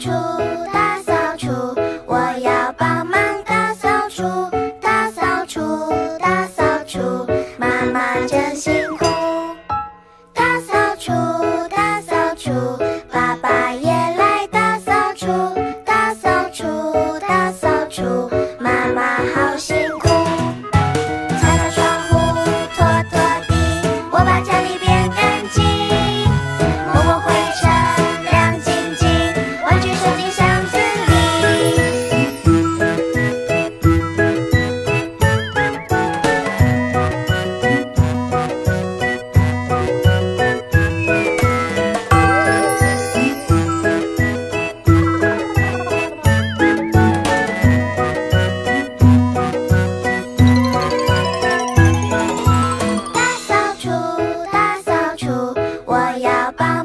处大扫除我要帮忙大扫除大扫除大扫除妈妈真辛苦。大扫除大扫除爸爸也来大扫除大扫除大扫除妈妈好辛我要抱